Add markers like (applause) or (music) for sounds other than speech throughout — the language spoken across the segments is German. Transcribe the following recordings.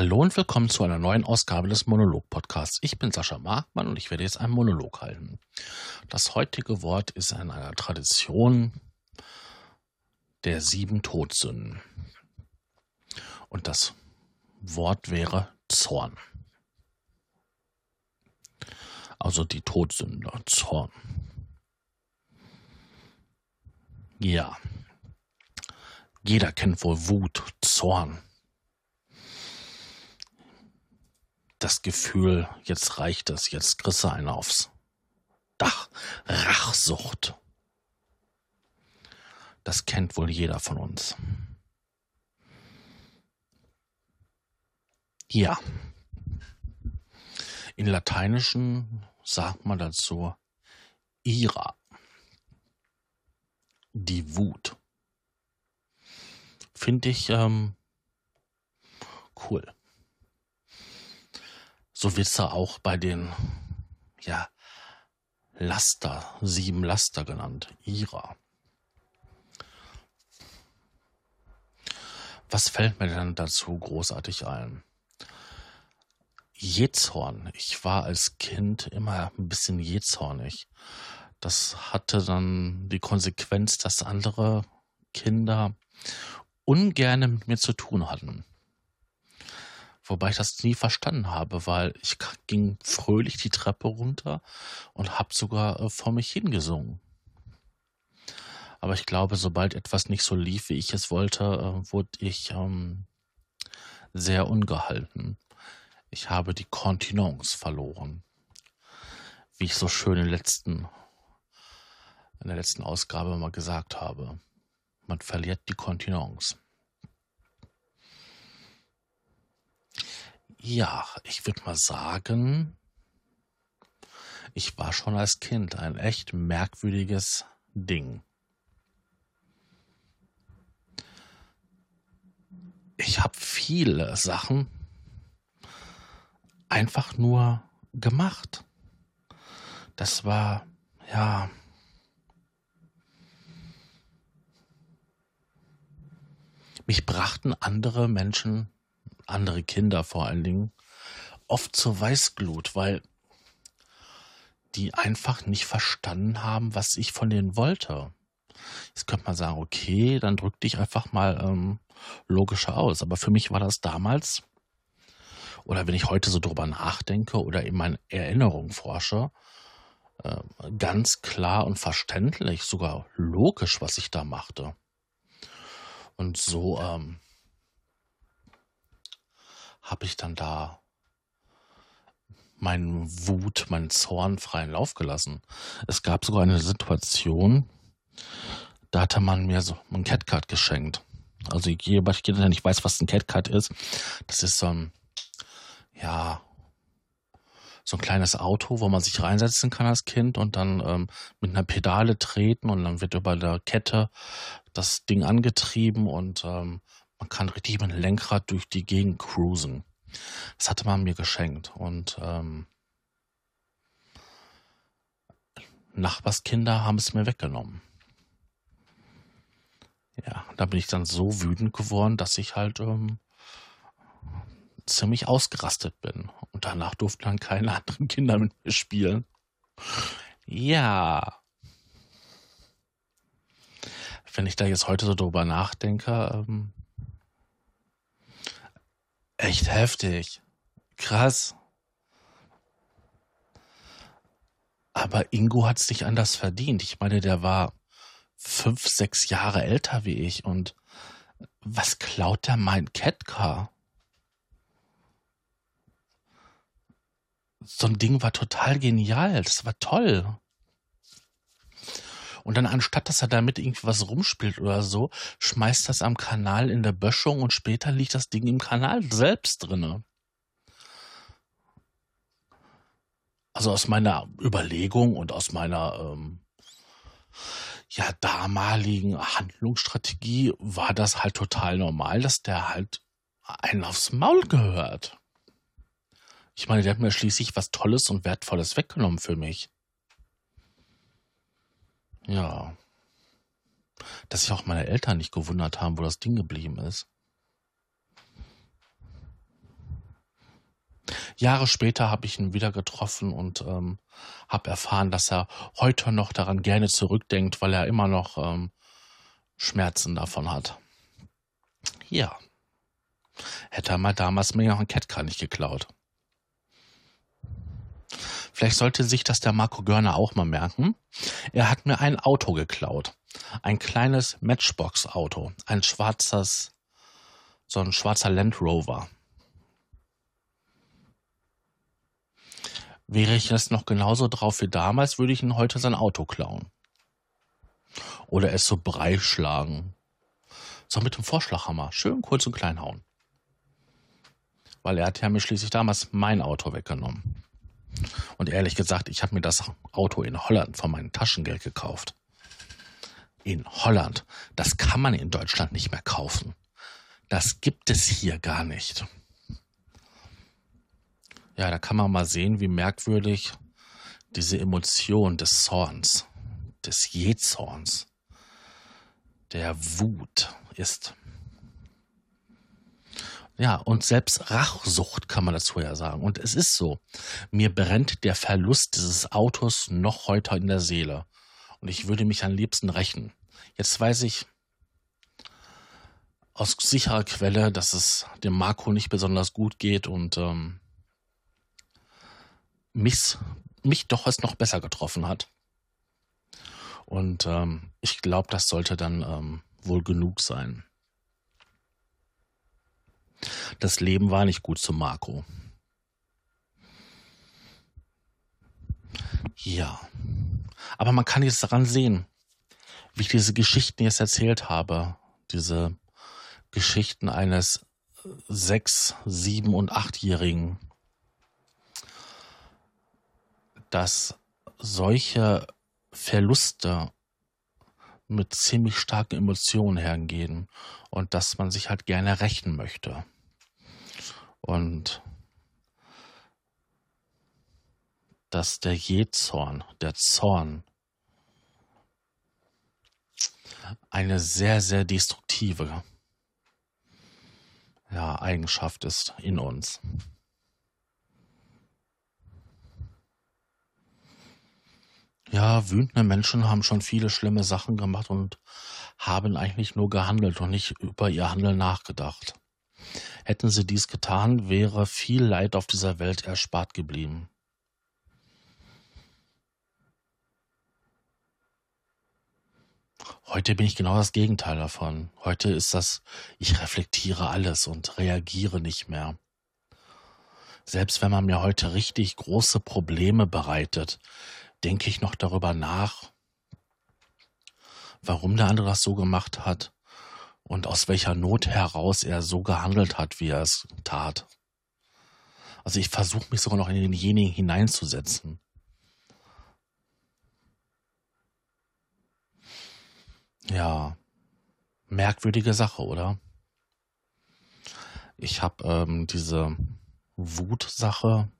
Hallo und willkommen zu einer neuen Ausgabe des Monolog-Podcasts. Ich bin Sascha Markmann und ich werde jetzt einen Monolog halten. Das heutige Wort ist in einer Tradition der sieben Todsünden. Und das Wort wäre Zorn. Also die Todsünde, Zorn. Ja. Jeder kennt wohl Wut, Zorn. Das Gefühl, jetzt reicht es, jetzt kriegst du einen aufs Dach. Rachsucht. Das kennt wohl jeder von uns. Ja. In Lateinischen sagt man dazu ira. Die Wut. Finde ich ähm, cool. So wird's da auch bei den ja, Laster, sieben Laster genannt, Ira. Was fällt mir denn dazu großartig ein? Jezorn. Ich war als Kind immer ein bisschen jezornig. Das hatte dann die Konsequenz, dass andere Kinder ungerne mit mir zu tun hatten. Wobei ich das nie verstanden habe, weil ich ging fröhlich die Treppe runter und habe sogar äh, vor mich hingesungen. Aber ich glaube, sobald etwas nicht so lief, wie ich es wollte, äh, wurde ich ähm, sehr ungehalten. Ich habe die Kontinence verloren. Wie ich so schön in, letzten, in der letzten Ausgabe mal gesagt habe. Man verliert die Kontinence. Ja, ich würde mal sagen, ich war schon als Kind ein echt merkwürdiges Ding. Ich habe viele Sachen einfach nur gemacht. Das war, ja, mich brachten andere Menschen andere Kinder vor allen Dingen, oft zur Weißglut, weil die einfach nicht verstanden haben, was ich von denen wollte. Jetzt könnte man sagen, okay, dann drück dich einfach mal ähm, logischer aus. Aber für mich war das damals, oder wenn ich heute so drüber nachdenke oder in meinen Erinnerungen forsche, äh, ganz klar und verständlich, sogar logisch, was ich da machte. Und so ähm, habe ich dann da meinen Wut, meinen Zorn freien Lauf gelassen. Es gab sogar eine Situation, da hatte man mir so ein Catcard geschenkt. Also jemand, der nicht weiß, was ein Catcard ist, das ist so ein, ja, so ein kleines Auto, wo man sich reinsetzen kann als Kind und dann ähm, mit einer Pedale treten und dann wird über der Kette das Ding angetrieben und ähm, man kann richtig mit dem Lenkrad durch die Gegend cruisen. Das hatte man mir geschenkt und ähm, Nachbarskinder haben es mir weggenommen. Ja, da bin ich dann so wütend geworden, dass ich halt ähm, ziemlich ausgerastet bin. Und danach durften dann keine (laughs) anderen Kinder mit mir spielen. Ja. Wenn ich da jetzt heute so drüber nachdenke, ähm, Echt heftig. Krass. Aber Ingo hat es nicht anders verdient. Ich meine, der war fünf, sechs Jahre älter wie ich und was klaut der mein Catcar? So ein Ding war total genial. Das war toll. Und dann anstatt, dass er damit irgendwie was rumspielt oder so, schmeißt das am Kanal in der Böschung und später liegt das Ding im Kanal selbst drinne. Also aus meiner Überlegung und aus meiner ähm, ja damaligen Handlungsstrategie war das halt total normal, dass der halt einen aufs Maul gehört. Ich meine, der hat mir schließlich was Tolles und Wertvolles weggenommen für mich. Ja. Dass sich auch meine Eltern nicht gewundert haben, wo das Ding geblieben ist. Jahre später habe ich ihn wieder getroffen und ähm, habe erfahren, dass er heute noch daran gerne zurückdenkt, weil er immer noch ähm, Schmerzen davon hat. Ja. Hätte er mal damals mir noch ein Catcar nicht geklaut. Vielleicht sollte sich das der Marco Görner auch mal merken. Er hat mir ein Auto geklaut. Ein kleines Matchbox-Auto. Ein schwarzes, so ein schwarzer Land Rover. Wäre ich jetzt noch genauso drauf wie damals, würde ich ihn heute sein Auto klauen. Oder es so brei schlagen. So mit dem Vorschlaghammer. Schön kurz und klein hauen. Weil er hat ja mir schließlich damals mein Auto weggenommen. Und ehrlich gesagt, ich habe mir das Auto in Holland von meinem Taschengeld gekauft. In Holland. Das kann man in Deutschland nicht mehr kaufen. Das gibt es hier gar nicht. Ja, da kann man mal sehen, wie merkwürdig diese Emotion des Zorns, des Jezorns, der Wut ist. Ja, und selbst Rachsucht kann man dazu ja sagen. Und es ist so. Mir brennt der Verlust dieses Autos noch heute in der Seele. Und ich würde mich am liebsten rächen. Jetzt weiß ich aus sicherer Quelle, dass es dem Marco nicht besonders gut geht und ähm, mich, mich doch es noch besser getroffen hat. Und ähm, ich glaube, das sollte dann ähm, wohl genug sein. Das Leben war nicht gut zu Marco. Ja. Aber man kann jetzt daran sehen, wie ich diese Geschichten jetzt erzählt habe. Diese Geschichten eines sechs, sieben und achtjährigen, dass solche Verluste mit ziemlich starken Emotionen hergehen und dass man sich halt gerne rächen möchte. Und dass der Jezorn, der Zorn, eine sehr, sehr destruktive ja, Eigenschaft ist in uns. Ja, wütende Menschen haben schon viele schlimme Sachen gemacht und haben eigentlich nur gehandelt und nicht über ihr Handeln nachgedacht. Hätten sie dies getan, wäre viel Leid auf dieser Welt erspart geblieben. Heute bin ich genau das Gegenteil davon. Heute ist das, ich reflektiere alles und reagiere nicht mehr. Selbst wenn man mir heute richtig große Probleme bereitet, denke ich noch darüber nach, warum der andere das so gemacht hat und aus welcher Not heraus er so gehandelt hat, wie er es tat. Also ich versuche mich sogar noch in denjenigen hineinzusetzen. Ja, merkwürdige Sache, oder? Ich habe ähm, diese Wutsache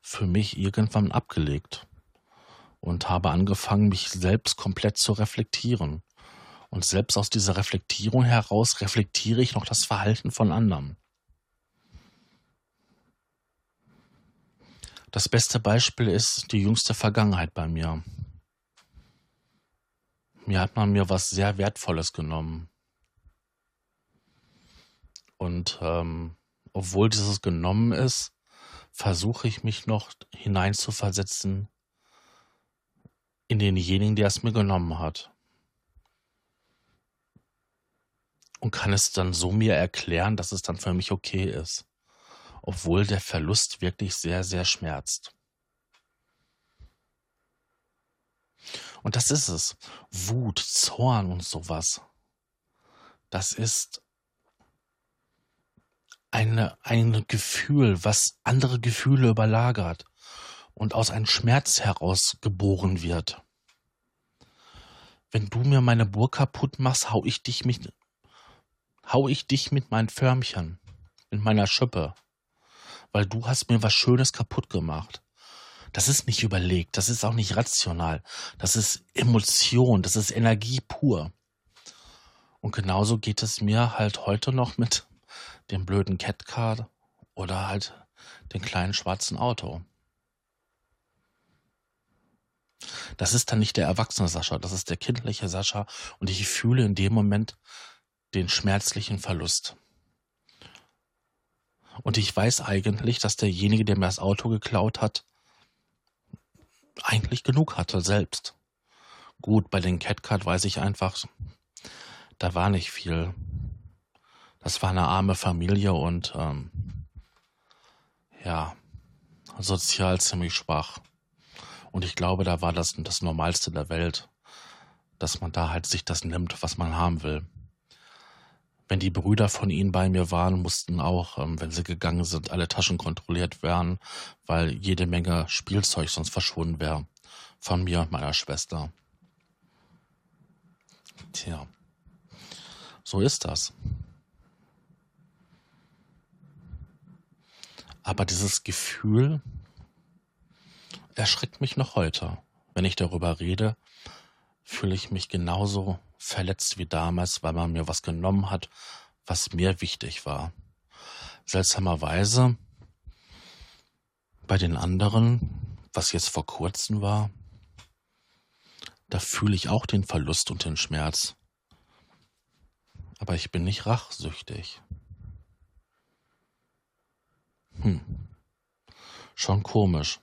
für mich irgendwann abgelegt und habe angefangen, mich selbst komplett zu reflektieren. Und selbst aus dieser Reflektierung heraus reflektiere ich noch das Verhalten von anderen. Das beste Beispiel ist die jüngste Vergangenheit bei mir. Mir hat man mir was sehr Wertvolles genommen. Und ähm, obwohl dieses genommen ist, versuche ich mich noch hineinzuversetzen in denjenigen, der es mir genommen hat. Und kann es dann so mir erklären, dass es dann für mich okay ist. Obwohl der Verlust wirklich sehr, sehr schmerzt. Und das ist es. Wut, Zorn und sowas. Das ist eine, ein Gefühl, was andere Gefühle überlagert und aus einem Schmerz heraus geboren wird. Wenn du mir meine Burg kaputt machst, hau ich dich mit, hau ich dich mit meinen Förmchen, mit meiner Schippe, weil du hast mir was Schönes kaputt gemacht. Das ist nicht überlegt, das ist auch nicht rational, das ist Emotion, das ist Energie pur. Und genauso geht es mir halt heute noch mit dem blöden Catcard oder halt den kleinen schwarzen Auto. Das ist dann nicht der erwachsene Sascha, das ist der kindliche Sascha und ich fühle in dem Moment den schmerzlichen Verlust. Und ich weiß eigentlich, dass derjenige, der mir das Auto geklaut hat, eigentlich genug hatte selbst. Gut, bei den Catcard weiß ich einfach, da war nicht viel. Das war eine arme Familie und ähm, ja, sozial ziemlich schwach. Und ich glaube, da war das das Normalste der Welt, dass man da halt sich das nimmt, was man haben will. Wenn die Brüder von ihnen bei mir waren, mussten auch, ähm, wenn sie gegangen sind, alle Taschen kontrolliert werden, weil jede Menge Spielzeug sonst verschwunden wäre. Von mir und meiner Schwester. Tja, so ist das. Aber dieses Gefühl erschreckt mich noch heute. Wenn ich darüber rede, fühle ich mich genauso verletzt wie damals, weil man mir was genommen hat, was mir wichtig war. Seltsamerweise bei den anderen, was jetzt vor kurzem war, da fühle ich auch den Verlust und den Schmerz. Aber ich bin nicht rachsüchtig. Hm. Schon komisch,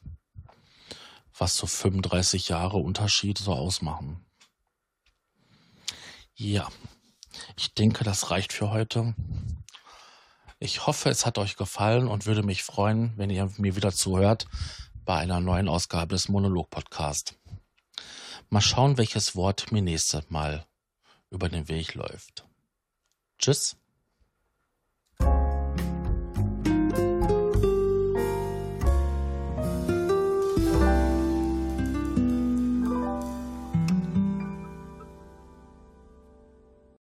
was so 35 Jahre Unterschied so ausmachen. Ja, ich denke, das reicht für heute. Ich hoffe, es hat euch gefallen und würde mich freuen, wenn ihr mir wieder zuhört bei einer neuen Ausgabe des Monolog-Podcast. Mal schauen, welches Wort mir nächstes Mal über den Weg läuft. Tschüss.